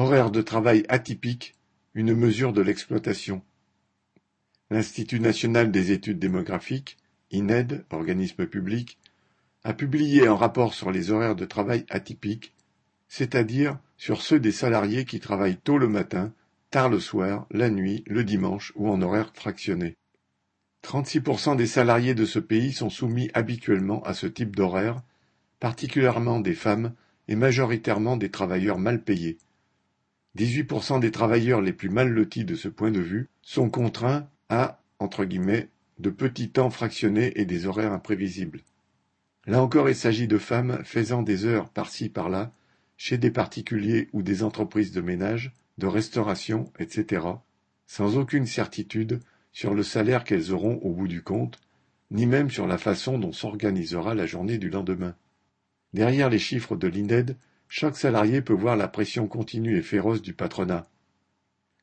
Horaires de travail atypiques, une mesure de l'exploitation. L'Institut national des études démographiques, INED, organisme public, a publié un rapport sur les horaires de travail atypiques, c'est-à-dire sur ceux des salariés qui travaillent tôt le matin, tard le soir, la nuit, le dimanche ou en horaire fractionné. 36% des salariés de ce pays sont soumis habituellement à ce type d'horaire, particulièrement des femmes et majoritairement des travailleurs mal payés. 18% des travailleurs les plus mal lotis de ce point de vue sont contraints à entre guillemets, de petits temps fractionnés et des horaires imprévisibles. Là encore il s'agit de femmes faisant des heures par-ci par-là, chez des particuliers ou des entreprises de ménage, de restauration, etc., sans aucune certitude sur le salaire qu'elles auront au bout du compte, ni même sur la façon dont s'organisera la journée du lendemain. Derrière les chiffres de l'INED, chaque salarié peut voir la pression continue et féroce du patronat.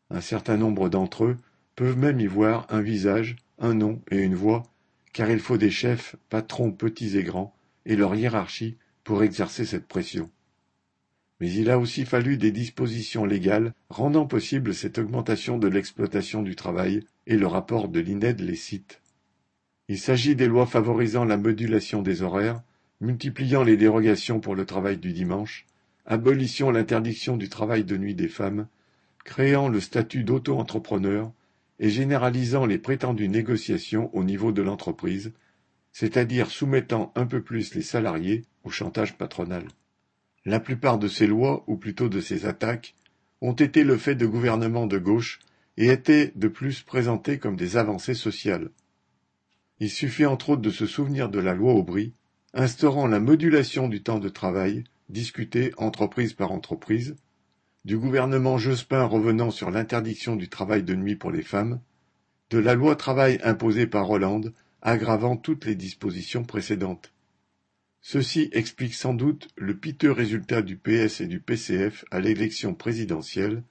Un certain nombre d'entre eux peuvent même y voir un visage, un nom et une voix, car il faut des chefs, patrons petits et grands, et leur hiérarchie pour exercer cette pression. Mais il a aussi fallu des dispositions légales rendant possible cette augmentation de l'exploitation du travail, et le rapport de l'INED les cite. Il s'agit des lois favorisant la modulation des horaires, multipliant les dérogations pour le travail du dimanche, abolition l'interdiction du travail de nuit des femmes, créant le statut d'auto-entrepreneur et généralisant les prétendues négociations au niveau de l'entreprise, c'est-à-dire soumettant un peu plus les salariés au chantage patronal. La plupart de ces lois, ou plutôt de ces attaques, ont été le fait de gouvernements de gauche et étaient de plus présentées comme des avancées sociales. Il suffit entre autres de se souvenir de la loi Aubry, instaurant la modulation du temps de travail, discutée entreprise par entreprise, du gouvernement Jospin revenant sur l'interdiction du travail de nuit pour les femmes, de la loi travail imposée par Hollande aggravant toutes les dispositions précédentes. Ceci explique sans doute le piteux résultat du PS et du PCF à l'élection présidentielle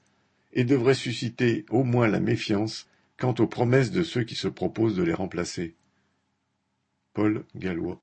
et devrait susciter au moins la méfiance quant aux promesses de ceux qui se proposent de les remplacer. Paul Gallois